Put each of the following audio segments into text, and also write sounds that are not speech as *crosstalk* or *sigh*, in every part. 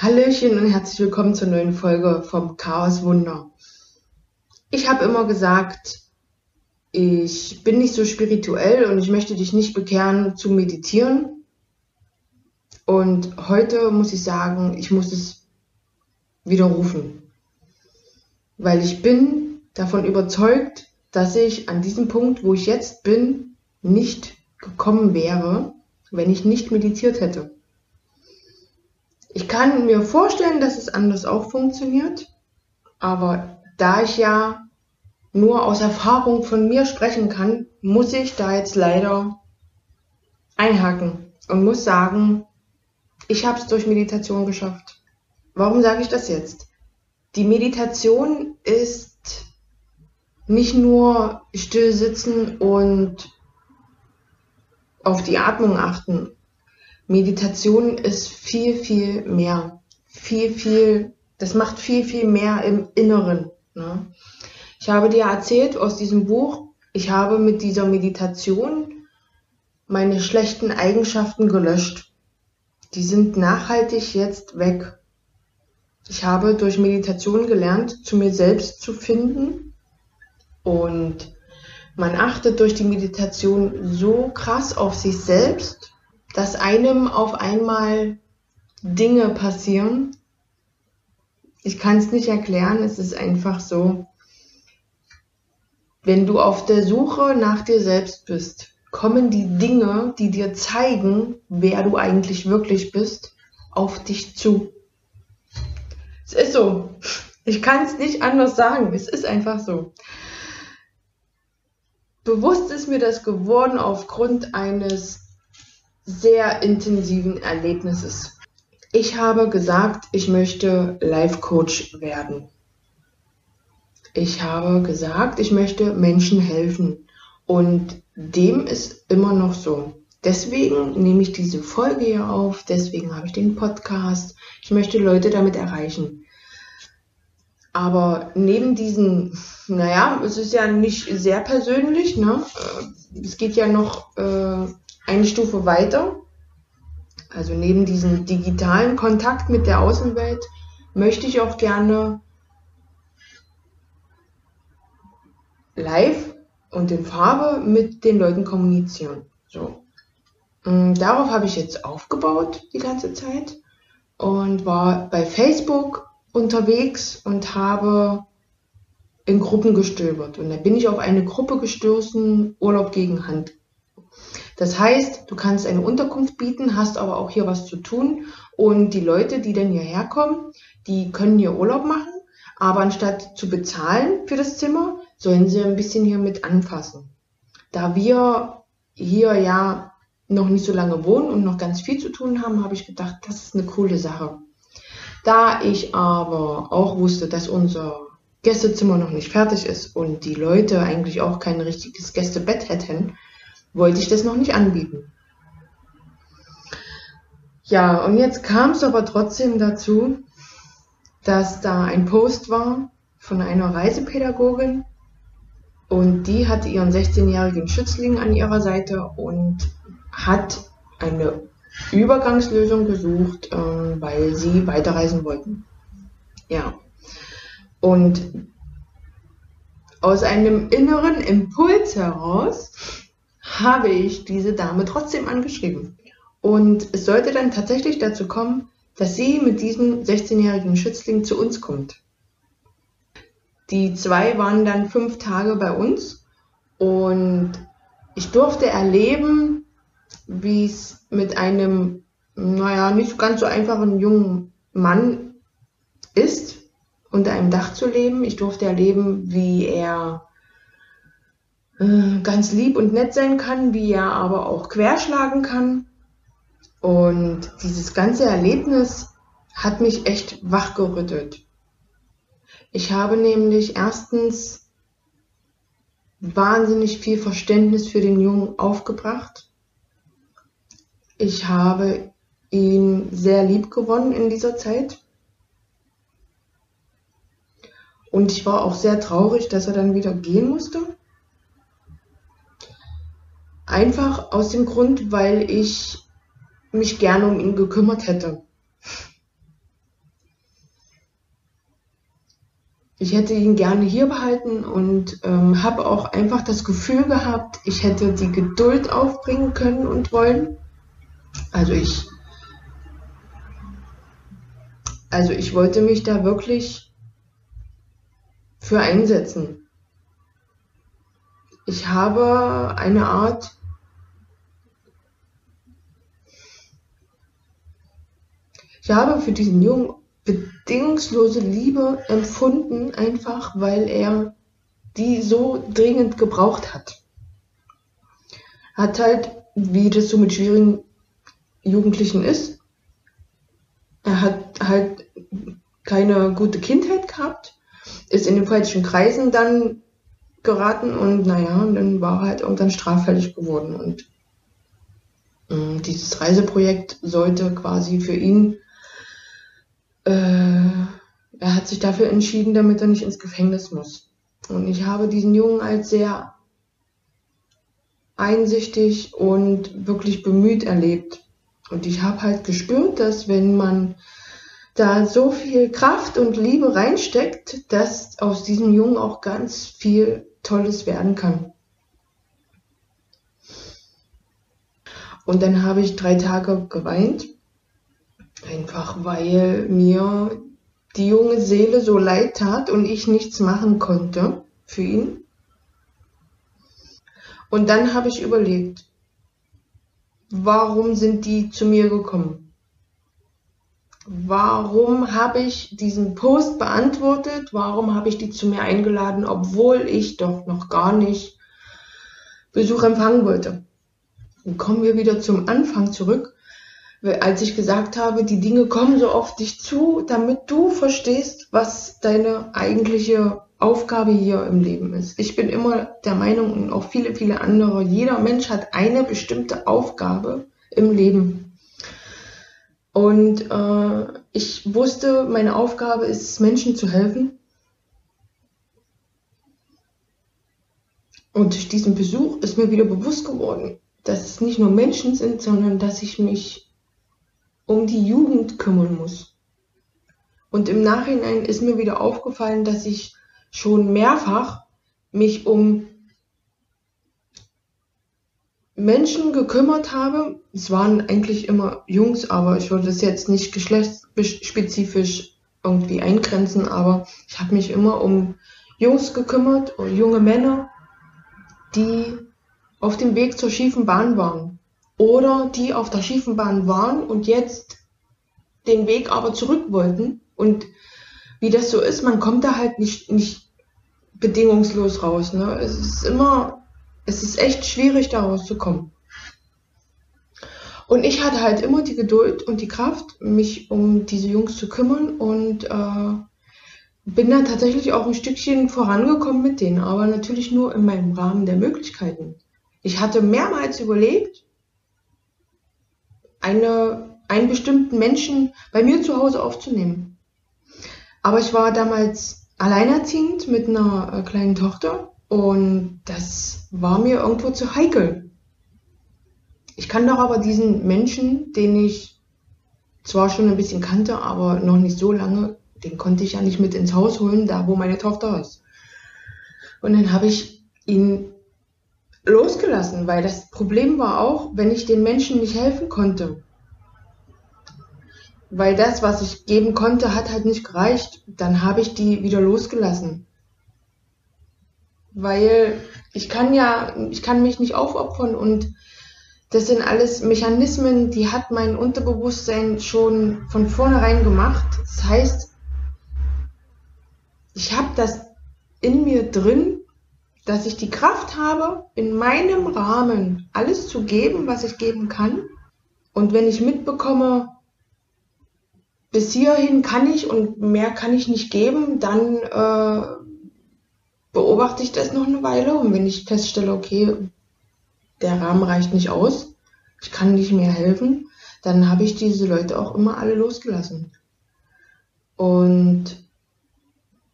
Hallöchen und herzlich willkommen zur neuen Folge vom Chaos Wunder. Ich habe immer gesagt, ich bin nicht so spirituell und ich möchte dich nicht bekehren zu meditieren. Und heute muss ich sagen, ich muss es widerrufen. Weil ich bin davon überzeugt, dass ich an diesem Punkt, wo ich jetzt bin, nicht gekommen wäre, wenn ich nicht meditiert hätte. Ich kann mir vorstellen, dass es anders auch funktioniert, aber da ich ja nur aus Erfahrung von mir sprechen kann, muss ich da jetzt leider einhaken und muss sagen, ich habe es durch Meditation geschafft. Warum sage ich das jetzt? Die Meditation ist nicht nur still sitzen und auf die Atmung achten. Meditation ist viel, viel mehr. Viel, viel, das macht viel, viel mehr im Inneren. Ne? Ich habe dir erzählt aus diesem Buch, ich habe mit dieser Meditation meine schlechten Eigenschaften gelöscht. Die sind nachhaltig jetzt weg. Ich habe durch Meditation gelernt, zu mir selbst zu finden und man achtet durch die Meditation so krass auf sich selbst, dass einem auf einmal Dinge passieren. Ich kann es nicht erklären, es ist einfach so. Wenn du auf der Suche nach dir selbst bist, kommen die Dinge, die dir zeigen, wer du eigentlich wirklich bist, auf dich zu. Es ist so. Ich kann es nicht anders sagen. Es ist einfach so. Bewusst ist mir das geworden aufgrund eines sehr intensiven Erlebnisses. Ich habe gesagt, ich möchte Life Coach werden ich habe gesagt, ich möchte Menschen helfen. Und dem ist immer noch so. Deswegen nehme ich diese Folge hier auf, deswegen habe ich den Podcast. Ich möchte Leute damit erreichen. Aber neben diesen, naja, es ist ja nicht sehr persönlich, ne? Es geht ja noch äh, eine Stufe weiter. Also neben diesem digitalen Kontakt mit der Außenwelt möchte ich auch gerne live und in Farbe mit den Leuten kommunizieren. So. Mm, darauf habe ich jetzt aufgebaut die ganze Zeit und war bei Facebook unterwegs und habe in Gruppen gestöbert. Und da bin ich auf eine Gruppe gestoßen, Urlaub gegen Hand. Das heißt, du kannst eine Unterkunft bieten, hast aber auch hier was zu tun. Und die Leute, die dann hierher kommen, die können hier Urlaub machen. Aber anstatt zu bezahlen für das Zimmer, sollen sie ein bisschen hier mit anfassen. Da wir hier ja noch nicht so lange wohnen und noch ganz viel zu tun haben, habe ich gedacht, das ist eine coole Sache. Da ich aber auch wusste, dass unser Gästezimmer noch nicht fertig ist und die Leute eigentlich auch kein richtiges Gästebett hätten, wollte ich das noch nicht anbieten. Ja, und jetzt kam es aber trotzdem dazu, dass da ein Post war von einer Reisepädagogin, und die hatte ihren 16-jährigen Schützling an ihrer Seite und hat eine Übergangslösung gesucht, äh, weil sie weiterreisen wollten. Ja. Und aus einem inneren Impuls heraus habe ich diese Dame trotzdem angeschrieben. Und es sollte dann tatsächlich dazu kommen, dass sie mit diesem 16-jährigen Schützling zu uns kommt. Die zwei waren dann fünf Tage bei uns und ich durfte erleben, wie es mit einem, naja, nicht ganz so einfachen jungen Mann ist, unter einem Dach zu leben. Ich durfte erleben, wie er äh, ganz lieb und nett sein kann, wie er aber auch querschlagen kann. Und dieses ganze Erlebnis hat mich echt wachgerüttelt. Ich habe nämlich erstens wahnsinnig viel Verständnis für den Jungen aufgebracht. Ich habe ihn sehr lieb gewonnen in dieser Zeit. Und ich war auch sehr traurig, dass er dann wieder gehen musste. Einfach aus dem Grund, weil ich mich gerne um ihn gekümmert hätte. Ich hätte ihn gerne hier behalten und ähm, habe auch einfach das Gefühl gehabt, ich hätte die Geduld aufbringen können und wollen. Also ich, also ich wollte mich da wirklich für einsetzen. Ich habe eine Art ich habe für diesen Jungen bedingungslose Liebe empfunden, einfach weil er die so dringend gebraucht hat. Hat halt, wie das so mit schwierigen Jugendlichen ist, er hat halt keine gute Kindheit gehabt, ist in den falschen Kreisen dann geraten und naja, und dann war er halt irgendwann straffällig geworden. Und äh, dieses Reiseprojekt sollte quasi für ihn äh, er hat sich dafür entschieden, damit er nicht ins Gefängnis muss. Und ich habe diesen Jungen als sehr einsichtig und wirklich bemüht erlebt. Und ich habe halt gespürt, dass wenn man da so viel Kraft und Liebe reinsteckt, dass aus diesem Jungen auch ganz viel Tolles werden kann. Und dann habe ich drei Tage geweint Einfach weil mir die junge Seele so leid tat und ich nichts machen konnte für ihn. Und dann habe ich überlegt, warum sind die zu mir gekommen? Warum habe ich diesen Post beantwortet? Warum habe ich die zu mir eingeladen, obwohl ich doch noch gar nicht Besuch empfangen wollte? Und kommen wir wieder zum Anfang zurück als ich gesagt habe, die Dinge kommen so auf dich zu, damit du verstehst, was deine eigentliche Aufgabe hier im Leben ist. Ich bin immer der Meinung und auch viele, viele andere, jeder Mensch hat eine bestimmte Aufgabe im Leben. Und äh, ich wusste, meine Aufgabe ist Menschen zu helfen. Und durch diesen Besuch ist mir wieder bewusst geworden, dass es nicht nur Menschen sind, sondern dass ich mich um die Jugend kümmern muss. Und im Nachhinein ist mir wieder aufgefallen, dass ich schon mehrfach mich um Menschen gekümmert habe. Es waren eigentlich immer Jungs, aber ich würde es jetzt nicht geschlechtsspezifisch irgendwie eingrenzen, aber ich habe mich immer um Jungs gekümmert, junge Männer, die auf dem Weg zur schiefen Bahn waren oder die auf der schiefen Bahn waren und jetzt den Weg aber zurück wollten. Und wie das so ist, man kommt da halt nicht, nicht bedingungslos raus. Ne? Es ist immer, es ist echt schwierig, da rauszukommen. Und ich hatte halt immer die Geduld und die Kraft, mich um diese Jungs zu kümmern und äh, bin dann tatsächlich auch ein Stückchen vorangekommen mit denen, aber natürlich nur in meinem Rahmen der Möglichkeiten. Ich hatte mehrmals überlegt, eine, einen bestimmten Menschen bei mir zu Hause aufzunehmen. Aber ich war damals alleinerziehend mit einer äh, kleinen Tochter und das war mir irgendwo zu heikel. Ich kann doch aber diesen Menschen, den ich zwar schon ein bisschen kannte, aber noch nicht so lange, den konnte ich ja nicht mit ins Haus holen, da wo meine Tochter ist. Und dann habe ich ihn losgelassen, weil das Problem war auch, wenn ich den Menschen nicht helfen konnte. Weil das, was ich geben konnte, hat halt nicht gereicht. Dann habe ich die wieder losgelassen. Weil ich kann ja, ich kann mich nicht aufopfern und das sind alles Mechanismen, die hat mein Unterbewusstsein schon von vornherein gemacht. Das heißt, ich habe das in mir drin dass ich die Kraft habe, in meinem Rahmen alles zu geben, was ich geben kann. Und wenn ich mitbekomme, bis hierhin kann ich und mehr kann ich nicht geben, dann äh, beobachte ich das noch eine Weile. Und wenn ich feststelle, okay, der Rahmen reicht nicht aus, ich kann nicht mehr helfen, dann habe ich diese Leute auch immer alle losgelassen. Und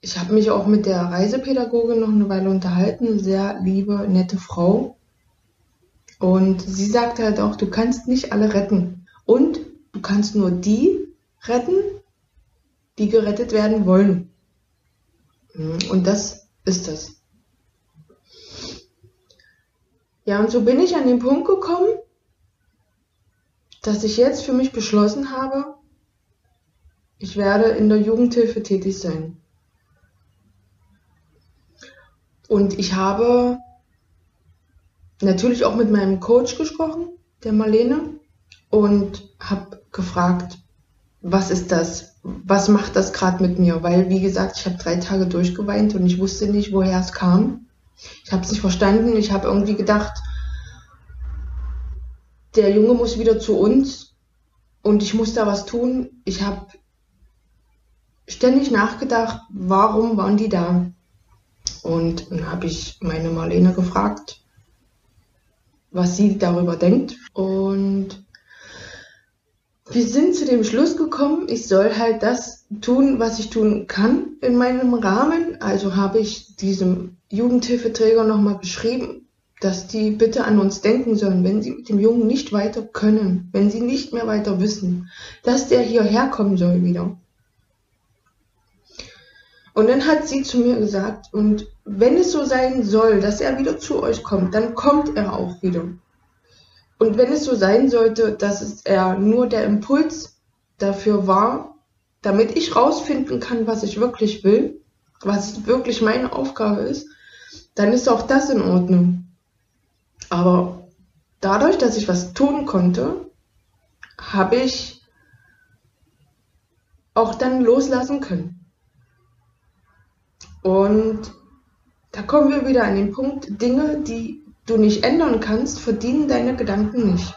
ich habe mich auch mit der Reisepädagogin noch eine Weile unterhalten, sehr liebe, nette Frau. Und sie sagte halt auch, du kannst nicht alle retten. Und du kannst nur die retten, die gerettet werden wollen. Und das ist das. Ja, und so bin ich an den Punkt gekommen, dass ich jetzt für mich beschlossen habe, ich werde in der Jugendhilfe tätig sein. Und ich habe natürlich auch mit meinem Coach gesprochen, der Marlene, und habe gefragt, was ist das? Was macht das gerade mit mir? Weil, wie gesagt, ich habe drei Tage durchgeweint und ich wusste nicht, woher es kam. Ich habe es nicht verstanden. Ich habe irgendwie gedacht, der Junge muss wieder zu uns und ich muss da was tun. Ich habe ständig nachgedacht, warum waren die da? Und dann habe ich meine Marlene gefragt, was sie darüber denkt. Und wir sind zu dem Schluss gekommen, ich soll halt das tun, was ich tun kann in meinem Rahmen. Also habe ich diesem Jugendhilfeträger nochmal beschrieben, dass die bitte an uns denken sollen, wenn sie mit dem Jungen nicht weiter können, wenn sie nicht mehr weiter wissen, dass der hierher kommen soll wieder. Und dann hat sie zu mir gesagt, und wenn es so sein soll, dass er wieder zu euch kommt, dann kommt er auch wieder. Und wenn es so sein sollte, dass er nur der Impuls dafür war, damit ich rausfinden kann, was ich wirklich will, was wirklich meine Aufgabe ist, dann ist auch das in Ordnung. Aber dadurch, dass ich was tun konnte, habe ich auch dann loslassen können. Und da kommen wir wieder an den Punkt, Dinge, die du nicht ändern kannst, verdienen deine Gedanken nicht.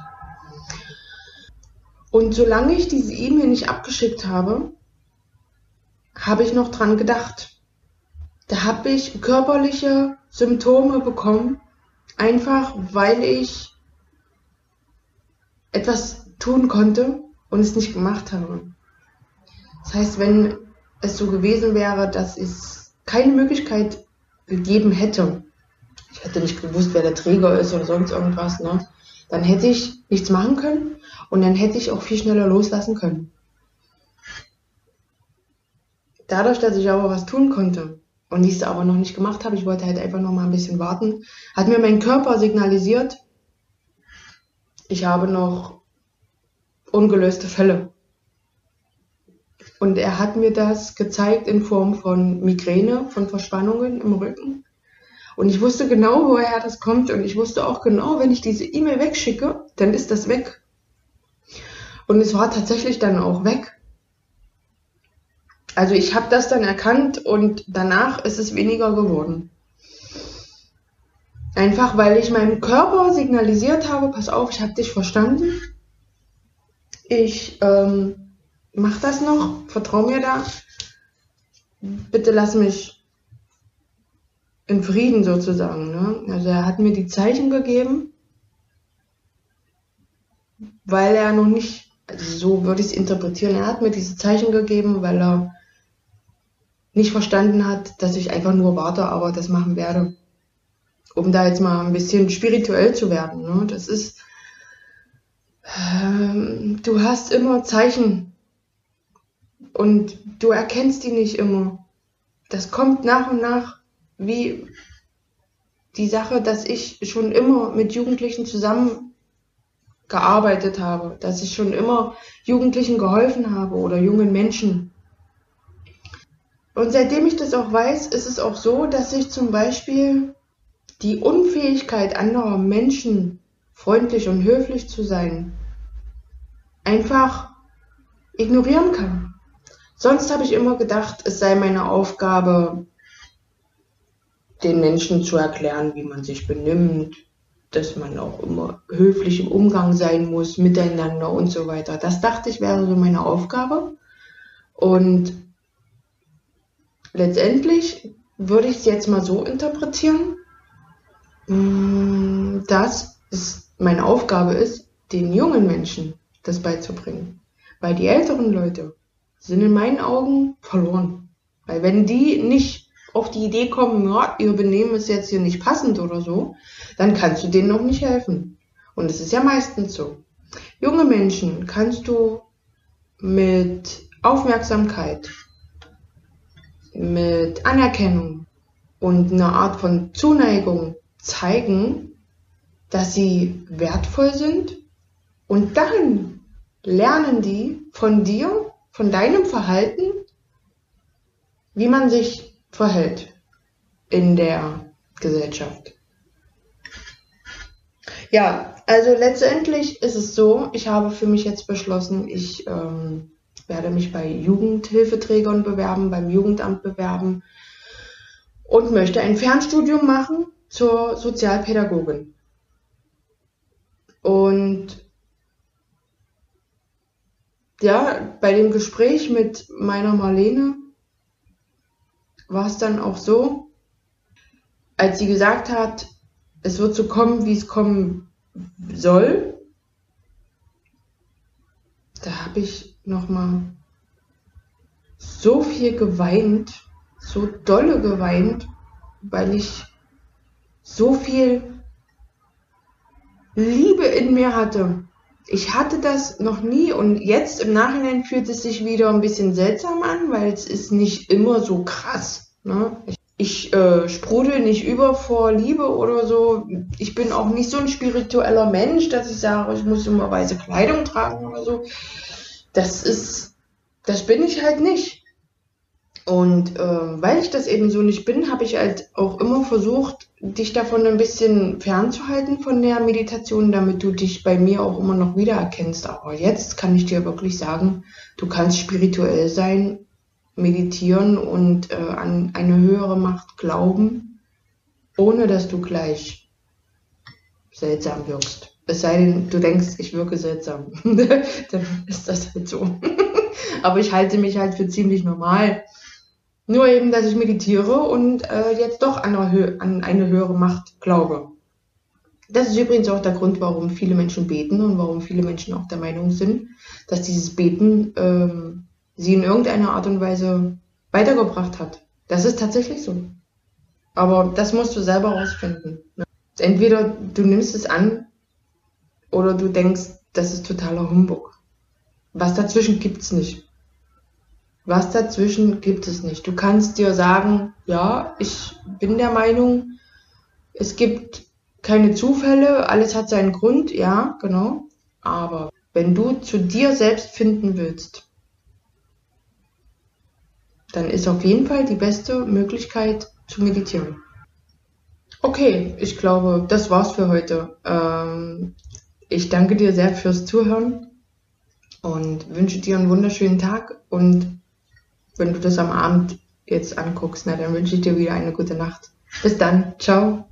Und solange ich diese E-Mail nicht abgeschickt habe, habe ich noch dran gedacht. Da habe ich körperliche Symptome bekommen, einfach weil ich etwas tun konnte und es nicht gemacht habe. Das heißt, wenn es so gewesen wäre, dass es keine Möglichkeit gegeben hätte, ich hätte nicht gewusst, wer der Träger ist oder sonst irgendwas, ne? Dann hätte ich nichts machen können und dann hätte ich auch viel schneller loslassen können. Dadurch, dass ich aber was tun konnte und ich es aber noch nicht gemacht habe, ich wollte halt einfach noch mal ein bisschen warten, hat mir mein Körper signalisiert, ich habe noch ungelöste Fälle. Und er hat mir das gezeigt in Form von Migräne, von Verspannungen im Rücken und ich wusste genau, woher das kommt. Und ich wusste auch genau, wenn ich diese E-Mail wegschicke, dann ist das weg. Und es war tatsächlich dann auch weg. Also ich habe das dann erkannt und danach ist es weniger geworden. Einfach weil ich meinem Körper signalisiert habe, pass auf, ich habe dich verstanden. Ich ähm, mach das noch, vertrau mir da. Bitte lass mich in Frieden sozusagen. Ne? Also er hat mir die Zeichen gegeben, weil er noch nicht, also so würde ich es interpretieren, er hat mir diese Zeichen gegeben, weil er nicht verstanden hat, dass ich einfach nur warte, aber das machen werde. Um da jetzt mal ein bisschen spirituell zu werden. Ne? Das ist, ähm, du hast immer Zeichen und du erkennst die nicht immer. Das kommt nach und nach wie die Sache, dass ich schon immer mit Jugendlichen zusammengearbeitet habe, dass ich schon immer Jugendlichen geholfen habe oder jungen Menschen. Und seitdem ich das auch weiß, ist es auch so, dass ich zum Beispiel die Unfähigkeit anderer Menschen, freundlich und höflich zu sein, einfach ignorieren kann. Sonst habe ich immer gedacht, es sei meine Aufgabe, den Menschen zu erklären, wie man sich benimmt, dass man auch immer höflich im Umgang sein muss, miteinander und so weiter. Das dachte ich wäre so meine Aufgabe. Und letztendlich würde ich es jetzt mal so interpretieren, mm, dass es meine Aufgabe ist, den jungen Menschen das beizubringen. Weil die älteren Leute sind in meinen Augen verloren. Weil wenn die nicht auf die Idee kommen, ja, ihr Benehmen ist jetzt hier nicht passend oder so, dann kannst du denen noch nicht helfen. Und es ist ja meistens so. Junge Menschen kannst du mit Aufmerksamkeit mit Anerkennung und einer Art von Zuneigung zeigen, dass sie wertvoll sind und dann lernen die von dir, von deinem Verhalten, wie man sich verhält in der Gesellschaft. Ja, also letztendlich ist es so, ich habe für mich jetzt beschlossen, ich ähm, werde mich bei Jugendhilfeträgern bewerben, beim Jugendamt bewerben und möchte ein Fernstudium machen zur Sozialpädagogin. Und ja, bei dem Gespräch mit meiner Marlene war es dann auch so, als sie gesagt hat, es wird so kommen, wie es kommen soll, da habe ich nochmal so viel geweint, so dolle geweint, weil ich so viel Liebe in mir hatte. Ich hatte das noch nie und jetzt im Nachhinein fühlt es sich wieder ein bisschen seltsam an, weil es ist nicht immer so krass. Ne? Ich ich äh, sprudel nicht über vor Liebe oder so. Ich bin auch nicht so ein spiritueller Mensch, dass ich sage, ich muss immer weiße Kleidung tragen oder so. Das ist, das bin ich halt nicht. Und äh, weil ich das eben so nicht bin, habe ich halt auch immer versucht, dich davon ein bisschen fernzuhalten von der Meditation, damit du dich bei mir auch immer noch wiedererkennst. Aber jetzt kann ich dir wirklich sagen, du kannst spirituell sein meditieren und äh, an eine höhere Macht glauben, ohne dass du gleich seltsam wirkst. Es sei denn, du denkst, ich wirke seltsam. *laughs* Dann ist das halt so. *laughs* Aber ich halte mich halt für ziemlich normal. Nur eben, dass ich meditiere und äh, jetzt doch an eine, an eine höhere Macht glaube. Das ist übrigens auch der Grund, warum viele Menschen beten und warum viele Menschen auch der Meinung sind, dass dieses Beten ähm, sie in irgendeiner Art und Weise weitergebracht hat. Das ist tatsächlich so. Aber das musst du selber rausfinden. Ne? Entweder du nimmst es an oder du denkst, das ist totaler Humbug. Was dazwischen gibt's nicht. Was dazwischen gibt es nicht. Du kannst dir sagen, ja, ich bin der Meinung, es gibt keine Zufälle, alles hat seinen Grund, ja, genau. Aber wenn du zu dir selbst finden willst, dann ist auf jeden Fall die beste Möglichkeit zu meditieren. Okay, ich glaube, das war's für heute. Ähm, ich danke dir sehr fürs Zuhören und wünsche dir einen wunderschönen Tag. Und wenn du das am Abend jetzt anguckst, na, dann wünsche ich dir wieder eine gute Nacht. Bis dann. Ciao.